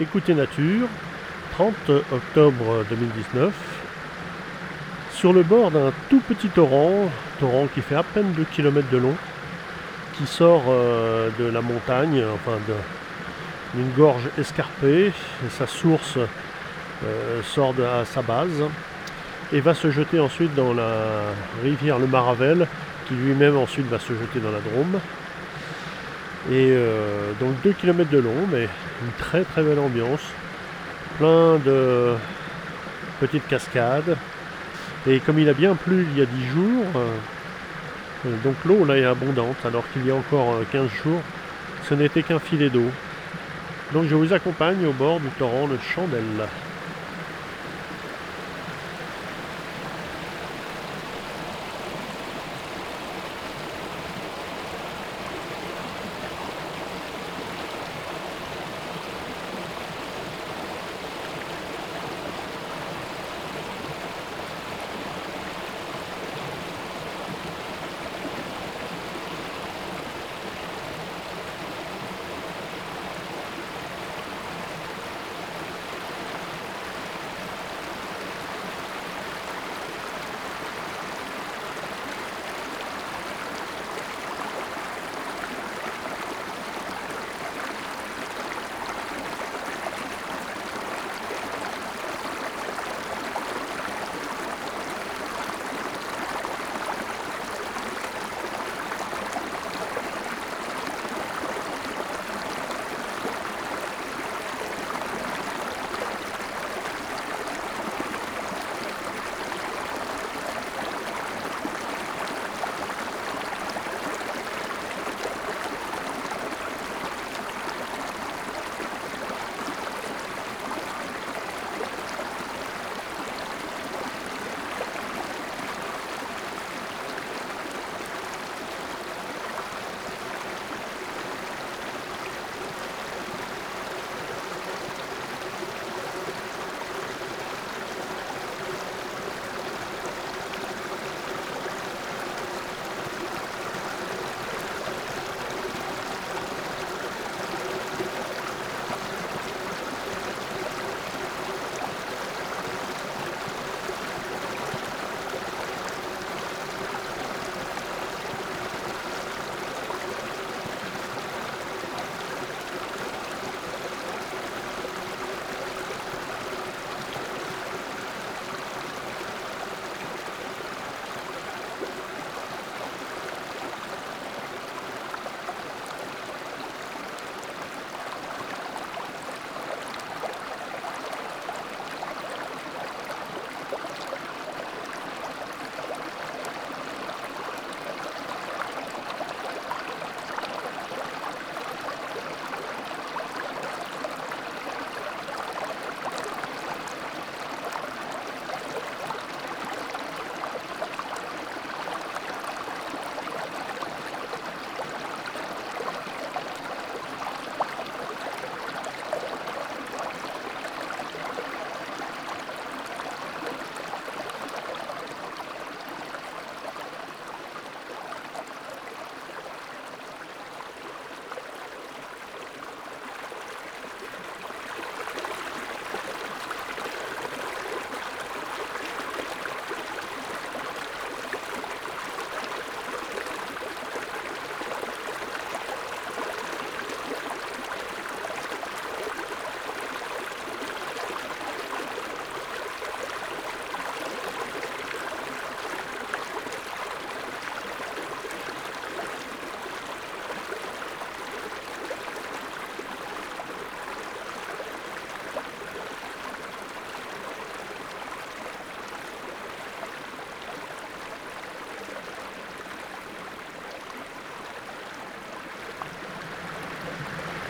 Écoutez Nature, 30 octobre 2019, sur le bord d'un tout petit torrent, torrent qui fait à peine 2 km de long, qui sort euh, de la montagne, enfin d'une gorge escarpée, et sa source euh, sort à sa base, et va se jeter ensuite dans la rivière le Maravel, qui lui-même ensuite va se jeter dans la Drôme. Et euh, donc 2 km de long, mais une très très belle ambiance. Plein de petites cascades. Et comme il a bien plu il y a 10 jours, euh, donc l'eau là est abondante, alors qu'il y a encore 15 euh, jours, ce n'était qu'un filet d'eau. Donc je vous accompagne au bord du torrent de Chandelle.